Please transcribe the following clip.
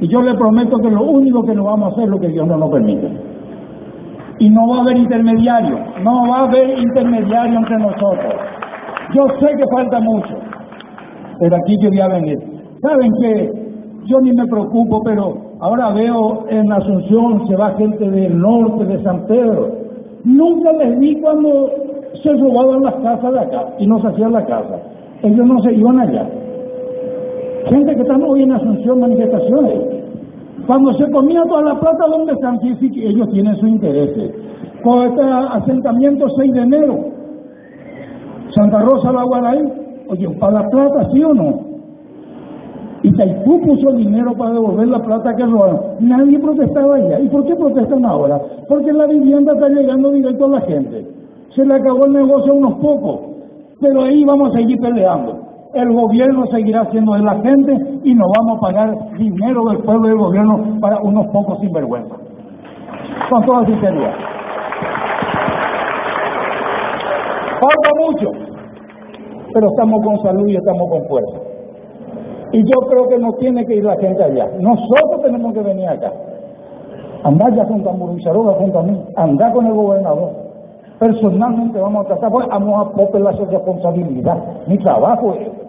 Y yo le prometo que lo único que no vamos a hacer es lo que Dios no nos permite. Y no va a haber intermediario, no va a haber intermediario entre nosotros. Yo sé que falta mucho, pero aquí yo voy a venir. ¿Saben que Yo ni me preocupo, pero ahora veo en Asunción se va gente del norte, de San Pedro. Nunca les vi cuando se robaban las casas de acá y no se hacían la casa. Ellos no se iban allá. Gente que están hoy en Asunción, manifestaciones. Cuando se comía toda la plata, ¿dónde están? Sí, ellos tienen su interés. Con este asentamiento 6 de enero, Santa Rosa la Guaraí, oye, para la plata, ¿sí o no? Y Taipú puso dinero para devolver la plata que robaron. Nadie protestaba allá. ¿Y por qué protestan ahora? Porque la vivienda está llegando directo a la gente. Se le acabó el negocio a unos pocos. Pero ahí vamos a seguir peleando. El gobierno seguirá siendo de la gente y nos vamos a pagar dinero del pueblo y del gobierno para unos pocos sinvergüenza. Con toda sinceridad. Falta mucho, pero estamos con salud y estamos con fuerza. Y yo creo que no tiene que ir la gente allá. Nosotros tenemos que venir acá. Andar ya junto a Murizaroga, junto a mí. Andar con el gobernador. Personalmente vamos a tratar, pues, vamos a poner la responsabilidad. Mi trabajo es